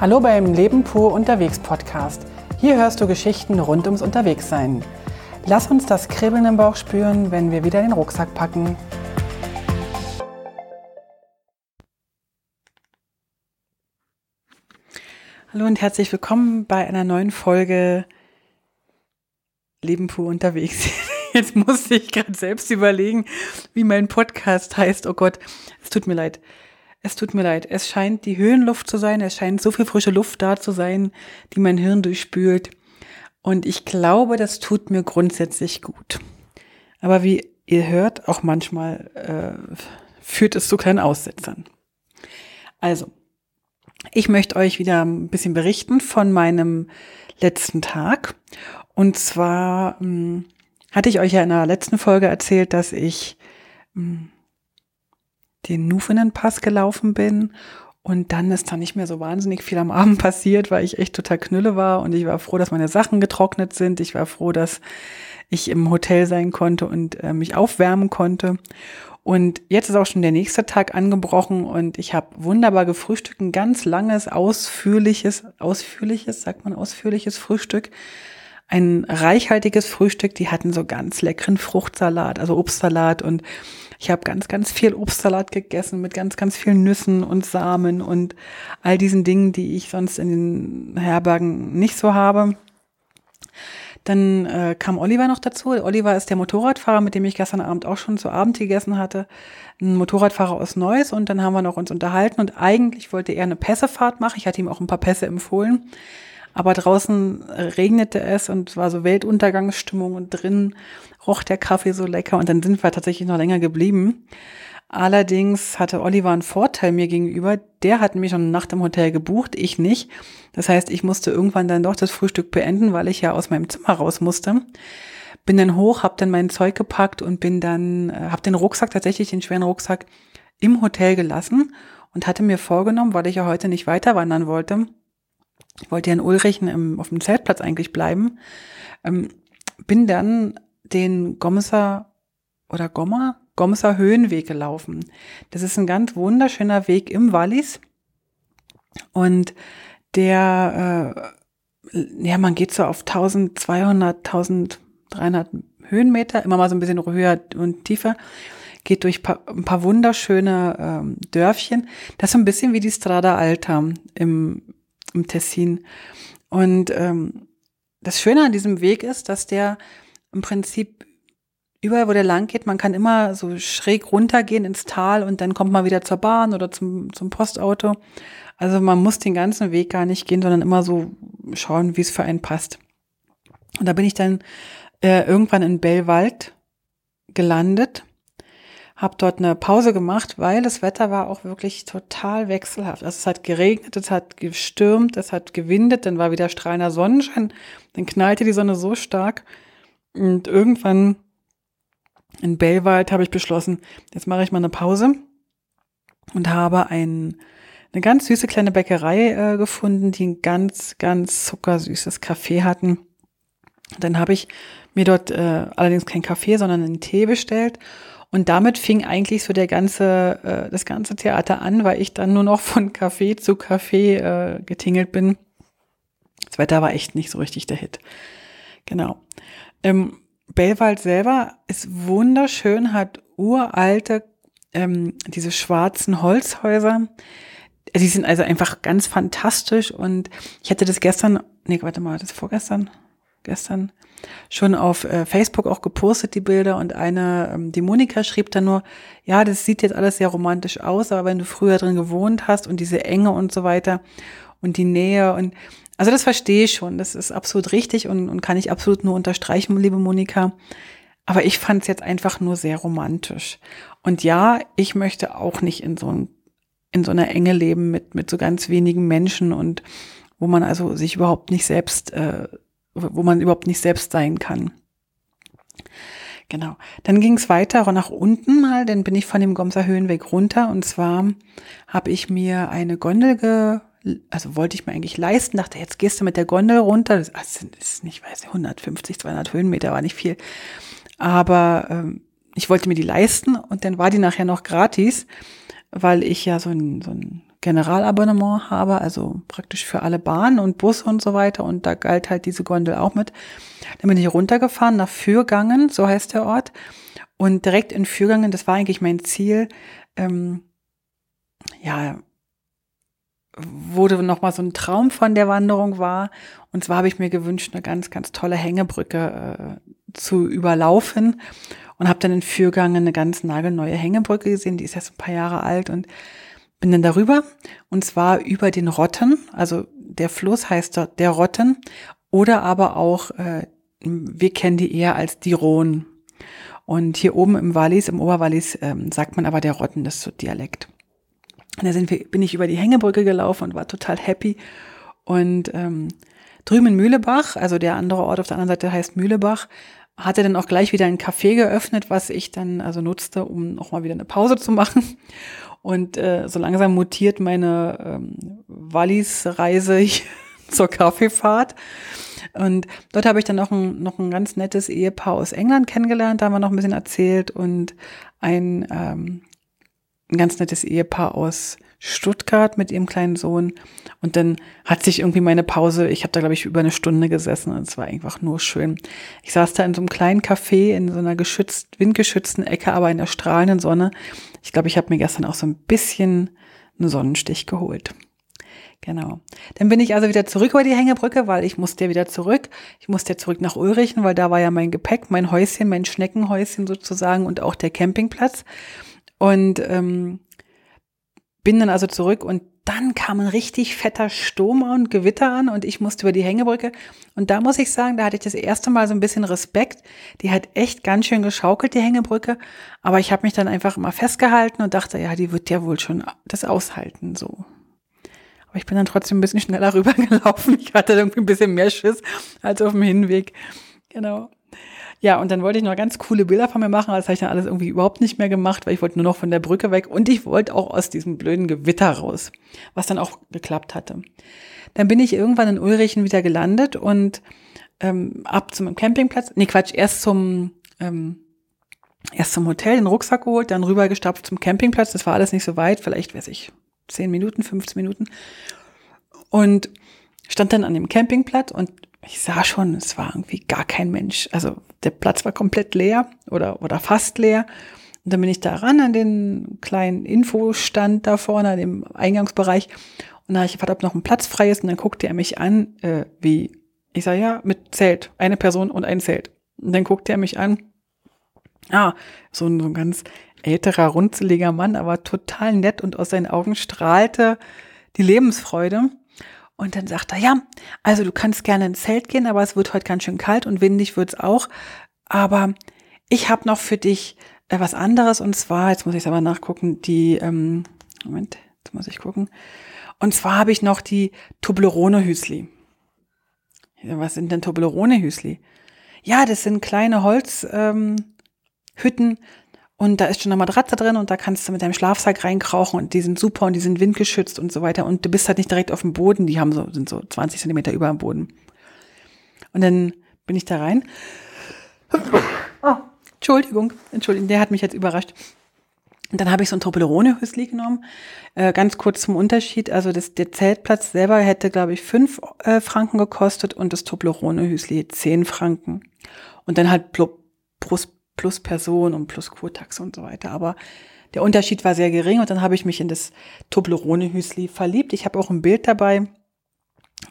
Hallo beim Leben pur unterwegs Podcast. Hier hörst du Geschichten rund ums Unterwegssein. Lass uns das Kribbeln im Bauch spüren, wenn wir wieder den Rucksack packen. Hallo und herzlich willkommen bei einer neuen Folge Leben pur unterwegs. Jetzt musste ich gerade selbst überlegen, wie mein Podcast heißt. Oh Gott, es tut mir leid. Es tut mir leid. Es scheint die Höhenluft zu sein. Es scheint so viel frische Luft da zu sein, die mein Hirn durchspült. Und ich glaube, das tut mir grundsätzlich gut. Aber wie ihr hört, auch manchmal äh, führt es zu kleinen Aussetzern. Also, ich möchte euch wieder ein bisschen berichten von meinem letzten Tag. Und zwar mh, hm, hatte ich euch ja in der letzten Folge erzählt, dass ich mh, hm, den Nufenen-Pass gelaufen bin und dann ist da nicht mehr so wahnsinnig viel am Abend passiert, weil ich echt total knülle war und ich war froh, dass meine Sachen getrocknet sind. Ich war froh, dass ich im Hotel sein konnte und äh, mich aufwärmen konnte. Und jetzt ist auch schon der nächste Tag angebrochen und ich habe wunderbar gefrühstückt, ein ganz langes, ausführliches, ausführliches, sagt man ausführliches Frühstück ein reichhaltiges Frühstück. Die hatten so ganz leckeren Fruchtsalat, also Obstsalat und ich habe ganz, ganz viel Obstsalat gegessen mit ganz, ganz vielen Nüssen und Samen und all diesen Dingen, die ich sonst in den Herbergen nicht so habe. Dann äh, kam Oliver noch dazu. Oliver ist der Motorradfahrer, mit dem ich gestern Abend auch schon zu Abend gegessen hatte. Ein Motorradfahrer aus Neuss und dann haben wir noch uns unterhalten und eigentlich wollte er eine Pässefahrt machen. Ich hatte ihm auch ein paar Pässe empfohlen. Aber draußen regnete es und war so Weltuntergangsstimmung und drin roch der Kaffee so lecker und dann sind wir tatsächlich noch länger geblieben. Allerdings hatte Oliver einen Vorteil mir gegenüber. Der hat mich schon eine Nacht im Hotel gebucht, ich nicht. Das heißt, ich musste irgendwann dann doch das Frühstück beenden, weil ich ja aus meinem Zimmer raus musste. Bin dann hoch, hab dann mein Zeug gepackt und bin dann, äh, hab den Rucksack, tatsächlich den schweren Rucksack, im Hotel gelassen und hatte mir vorgenommen, weil ich ja heute nicht weiter wandern wollte, ich wollte ja in Ulrichen im, auf dem Zeltplatz eigentlich bleiben, ähm, bin dann den Gomser oder Gommer, Gomser Höhenweg gelaufen. Das ist ein ganz wunderschöner Weg im Wallis und der, äh, ja, man geht so auf 1200, 1300 Höhenmeter, immer mal so ein bisschen höher und tiefer, geht durch ein paar wunderschöne ähm, Dörfchen. Das ist so ein bisschen wie die Strada Alta im, im Tessin. Und ähm, das Schöne an diesem Weg ist, dass der im Prinzip überall, wo der lang geht, man kann immer so schräg runtergehen ins Tal und dann kommt man wieder zur Bahn oder zum, zum Postauto. Also man muss den ganzen Weg gar nicht gehen, sondern immer so schauen, wie es für einen passt. Und da bin ich dann äh, irgendwann in Bellwald gelandet habe dort eine Pause gemacht, weil das Wetter war auch wirklich total wechselhaft. Also es hat geregnet, es hat gestürmt, es hat gewindet, dann war wieder strahlender Sonnenschein, dann knallte die Sonne so stark und irgendwann in Bellwald habe ich beschlossen, jetzt mache ich mal eine Pause und habe ein, eine ganz süße kleine Bäckerei äh, gefunden, die ein ganz, ganz zuckersüßes Kaffee hatten. Dann habe ich mir dort äh, allerdings kein Kaffee, sondern einen Tee bestellt und damit fing eigentlich so der ganze, äh, das ganze Theater an, weil ich dann nur noch von Café zu Café äh, getingelt bin. Das Wetter war echt nicht so richtig der Hit. Genau. Ähm, Bellwald selber ist wunderschön, hat uralte, ähm, diese schwarzen Holzhäuser. Die sind also einfach ganz fantastisch und ich hatte das gestern, nee, warte mal, das vorgestern, gestern, schon auf äh, Facebook auch gepostet, die Bilder. Und eine, ähm, die Monika schrieb dann nur, ja, das sieht jetzt alles sehr romantisch aus, aber wenn du früher drin gewohnt hast und diese Enge und so weiter und die Nähe und also das verstehe ich schon, das ist absolut richtig und, und kann ich absolut nur unterstreichen, liebe Monika. Aber ich fand es jetzt einfach nur sehr romantisch. Und ja, ich möchte auch nicht in so, ein, in so einer Enge leben mit, mit so ganz wenigen Menschen und wo man also sich überhaupt nicht selbst äh, wo man überhaupt nicht selbst sein kann. Genau. Dann ging es weiter nach unten mal, dann bin ich von dem Gomser Höhenweg runter und zwar habe ich mir eine Gondel ge also wollte ich mir eigentlich leisten, dachte, jetzt gehst du mit der Gondel runter. Das ist nicht, weiß nicht, 150, 200 Höhenmeter war nicht viel. Aber ähm, ich wollte mir die leisten und dann war die nachher noch gratis, weil ich ja so ein, so ein Generalabonnement habe, also praktisch für alle Bahnen und Busse und so weiter. Und da galt halt diese Gondel auch mit. Dann bin ich runtergefahren nach Fürgangen, so heißt der Ort. Und direkt in Fürgangen, das war eigentlich mein Ziel, ähm, ja, wurde nochmal so ein Traum von der Wanderung war. Und zwar habe ich mir gewünscht, eine ganz, ganz tolle Hängebrücke äh, zu überlaufen und habe dann in Fürgangen eine ganz nagelneue Hängebrücke gesehen, die ist jetzt ein paar Jahre alt und bin dann darüber und zwar über den Rotten, also der Fluss heißt dort der Rotten oder aber auch, äh, wir kennen die eher als die Rhone. Und hier oben im Wallis, im Oberwallis, ähm, sagt man aber der Rotten, das ist so Dialekt. Und da sind wir, bin ich über die Hängebrücke gelaufen und war total happy. Und ähm, drüben in Mühlebach, also der andere Ort auf der anderen Seite heißt Mühlebach, hatte dann auch gleich wieder ein Café geöffnet, was ich dann also nutzte, um noch mal wieder eine Pause zu machen. Und äh, so langsam mutiert meine ähm, Wallis-Reise zur Kaffeefahrt. Und dort habe ich dann noch ein, noch ein ganz nettes Ehepaar aus England kennengelernt, da haben wir noch ein bisschen erzählt und ein, ähm, ein ganz nettes Ehepaar aus Stuttgart mit ihrem kleinen Sohn. Und dann hat sich irgendwie meine Pause, ich habe da, glaube ich, über eine Stunde gesessen und es war einfach nur schön. Ich saß da in so einem kleinen Café in so einer geschützt, windgeschützten Ecke, aber in der strahlenden Sonne. Ich glaube, ich habe mir gestern auch so ein bisschen einen Sonnenstich geholt. Genau. Dann bin ich also wieder zurück über die Hängebrücke, weil ich musste ja wieder zurück. Ich musste ja zurück nach Ulrichen, weil da war ja mein Gepäck, mein Häuschen, mein Schneckenhäuschen sozusagen und auch der Campingplatz. Und ähm, bin dann also zurück und dann kam ein richtig fetter Sturm und Gewitter an und ich musste über die Hängebrücke. Und da muss ich sagen, da hatte ich das erste Mal so ein bisschen Respekt. Die hat echt ganz schön geschaukelt, die Hängebrücke. Aber ich habe mich dann einfach immer festgehalten und dachte, ja, die wird ja wohl schon das aushalten, so. Aber ich bin dann trotzdem ein bisschen schneller rübergelaufen. Ich hatte irgendwie ein bisschen mehr Schiss als auf dem Hinweg. Genau. Ja, und dann wollte ich noch ganz coole Bilder von mir machen, das habe ich dann alles irgendwie überhaupt nicht mehr gemacht, weil ich wollte nur noch von der Brücke weg und ich wollte auch aus diesem blöden Gewitter raus, was dann auch geklappt hatte. Dann bin ich irgendwann in Ulrichen wieder gelandet und ähm, ab zum Campingplatz, nee Quatsch, erst zum ähm, erst zum Hotel, den Rucksack geholt, dann rübergestapft zum Campingplatz, das war alles nicht so weit, vielleicht, weiß ich, 10 Minuten, 15 Minuten und stand dann an dem Campingplatz und ich sah schon, es war irgendwie gar kein Mensch. Also der Platz war komplett leer oder, oder fast leer. Und dann bin ich da ran an den kleinen Infostand da vorne, an dem Eingangsbereich. Und da habe ich gefragt, ob noch ein Platz frei ist. Und dann guckte er mich an, äh, wie, ich sage, ja, mit Zelt. Eine Person und ein Zelt. Und dann guckte er mich an. Ah, so ein, so ein ganz älterer, runzeliger Mann, aber total nett und aus seinen Augen strahlte die Lebensfreude. Und dann sagt er, ja, also du kannst gerne ins Zelt gehen, aber es wird heute ganz schön kalt und windig wird's auch. Aber ich habe noch für dich äh, was anderes und zwar, jetzt muss ich aber nachgucken, die, ähm, Moment, jetzt muss ich gucken. Und zwar habe ich noch die Toblerone-Hüsli. Was sind denn Toblerone-Hüsli? Ja, das sind kleine Holzhütten, ähm, und da ist schon eine Matratze drin und da kannst du mit deinem Schlafsack reinkrauchen und die sind super und die sind windgeschützt und so weiter. Und du bist halt nicht direkt auf dem Boden, die haben so, sind so 20 Zentimeter über dem Boden. Und dann bin ich da rein. Oh, Entschuldigung, Entschuldigung, der hat mich jetzt überrascht. Und dann habe ich so ein Toblerone-Hüsli genommen. Äh, ganz kurz zum Unterschied. Also das, der Zeltplatz selber hätte, glaube ich, fünf äh, Franken gekostet und das Toblerone-Hüsli zehn Franken. Und dann halt plus, plus Person und plus Kurtax und so weiter. Aber der Unterschied war sehr gering und dann habe ich mich in das Toblerone-Hüsli verliebt. Ich habe auch ein Bild dabei.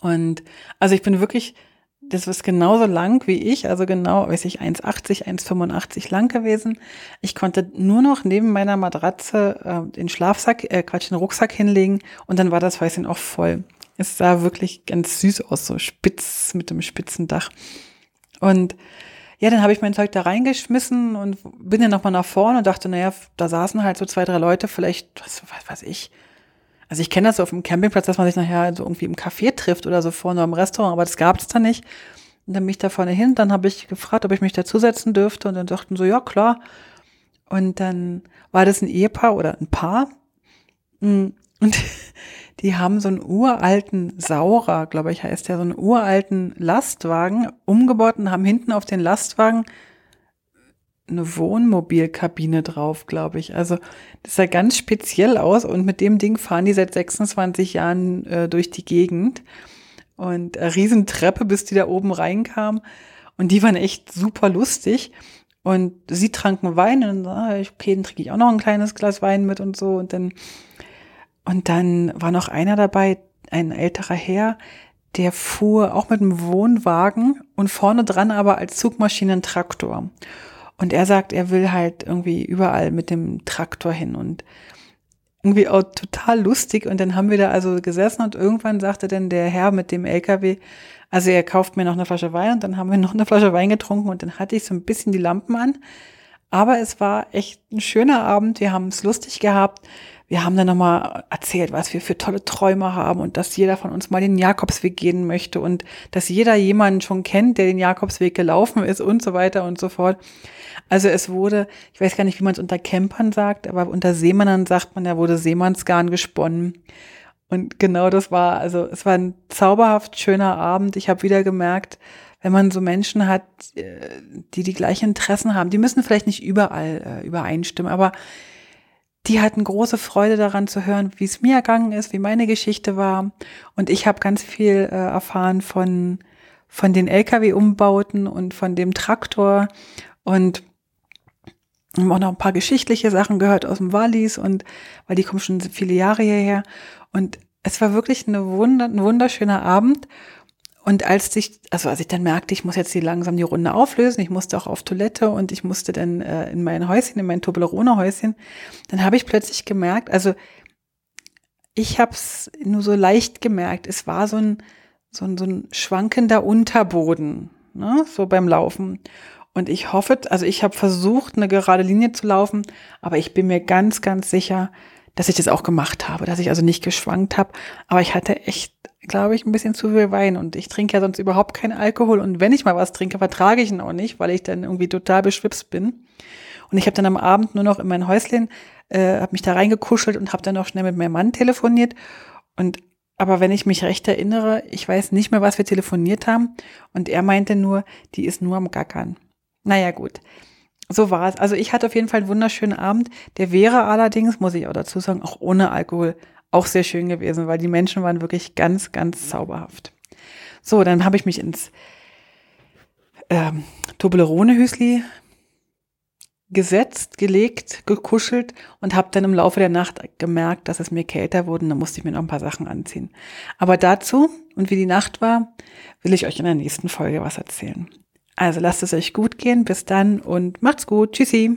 Und also ich bin wirklich, das ist genauso lang wie ich, also genau, weiß ich, 1,80, 1,85 lang gewesen. Ich konnte nur noch neben meiner Matratze äh, den Schlafsack, äh, Quatsch, den Rucksack hinlegen und dann war das Häuschen auch voll. Es sah wirklich ganz süß aus, so spitz mit dem spitzen Dach. Und ja, dann habe ich mein Zeug da reingeschmissen und bin dann nochmal nach vorne und dachte, naja, da saßen halt so zwei, drei Leute, vielleicht, was, was weiß ich. Also ich kenne das so auf dem Campingplatz, dass man sich nachher so irgendwie im Café trifft oder so vorne im Restaurant, aber das gab es da nicht. Und dann bin ich da vorne hin, dann habe ich gefragt, ob ich mich dazusetzen dürfte und dann sagten so, ja klar. Und dann war das ein Ehepaar oder ein Paar. Und die haben so einen uralten Saurer, glaube ich heißt der, so einen uralten Lastwagen umgebaut und haben hinten auf den Lastwagen eine Wohnmobilkabine drauf, glaube ich. Also das sah ganz speziell aus und mit dem Ding fahren die seit 26 Jahren äh, durch die Gegend. Und eine Riesentreppe, bis die da oben reinkam. Und die waren echt super lustig. Und sie tranken Wein und ah, okay, dann trinke ich auch noch ein kleines Glas Wein mit und so. Und dann, und dann war noch einer dabei, ein älterer Herr, der fuhr auch mit einem Wohnwagen und vorne dran aber als Zugmaschine Traktor. Und er sagt, er will halt irgendwie überall mit dem Traktor hin und irgendwie auch total lustig. Und dann haben wir da also gesessen und irgendwann sagte dann der Herr mit dem LKW, also er kauft mir noch eine Flasche Wein und dann haben wir noch eine Flasche Wein getrunken und dann hatte ich so ein bisschen die Lampen an. Aber es war echt ein schöner Abend. Wir haben es lustig gehabt. Wir haben dann nochmal erzählt, was wir für tolle Träume haben und dass jeder von uns mal den Jakobsweg gehen möchte und dass jeder jemanden schon kennt, der den Jakobsweg gelaufen ist und so weiter und so fort. Also es wurde, ich weiß gar nicht, wie man es unter Campern sagt, aber unter Seemännern sagt man, da wurde Seemannsgarn gesponnen. Und genau das war, also es war ein zauberhaft schöner Abend. Ich habe wieder gemerkt, wenn man so Menschen hat, äh, die die gleichen Interessen haben, die müssen vielleicht nicht überall äh, übereinstimmen, aber die hatten große Freude daran zu hören, wie es mir ergangen ist, wie meine Geschichte war. Und ich habe ganz viel äh, erfahren von, von den Lkw-Umbauten und von dem Traktor und haben auch noch ein paar geschichtliche Sachen gehört aus dem Wallis und weil die kommen schon viele Jahre hierher. Und es war wirklich eine Wunder, ein wunderschöner Abend. Und als ich, also als ich dann merkte, ich muss jetzt hier langsam die Runde auflösen, ich musste auch auf Toilette und ich musste dann äh, in mein Häuschen, in mein Toblerone-Häuschen, dann habe ich plötzlich gemerkt, also ich habe es nur so leicht gemerkt, es war so ein, so ein, so ein schwankender Unterboden, ne, so beim Laufen. Und ich hoffe, also ich habe versucht, eine gerade Linie zu laufen, aber ich bin mir ganz, ganz sicher, dass ich das auch gemacht habe, dass ich also nicht geschwankt habe. Aber ich hatte echt, glaube ich, ein bisschen zu viel Wein und ich trinke ja sonst überhaupt keinen Alkohol. Und wenn ich mal was trinke, vertrage ich ihn auch nicht, weil ich dann irgendwie total beschwipst bin. Und ich habe dann am Abend nur noch in mein Häuschen, äh, habe mich da reingekuschelt und habe dann noch schnell mit meinem Mann telefoniert. Und aber wenn ich mich recht erinnere, ich weiß nicht mehr, was wir telefoniert haben. Und er meinte nur, die ist nur am Gackern. Naja, gut. So war es. Also ich hatte auf jeden Fall einen wunderschönen Abend. Der wäre allerdings, muss ich auch dazu sagen, auch ohne Alkohol auch sehr schön gewesen, weil die Menschen waren wirklich ganz, ganz zauberhaft. So, dann habe ich mich ins ähm, Toblerone-Hüsli gesetzt, gelegt, gekuschelt und habe dann im Laufe der Nacht gemerkt, dass es mir kälter wurde und dann musste ich mir noch ein paar Sachen anziehen. Aber dazu und wie die Nacht war, will ich euch in der nächsten Folge was erzählen. Also lasst es euch gut gehen. Bis dann und macht's gut. Tschüssi.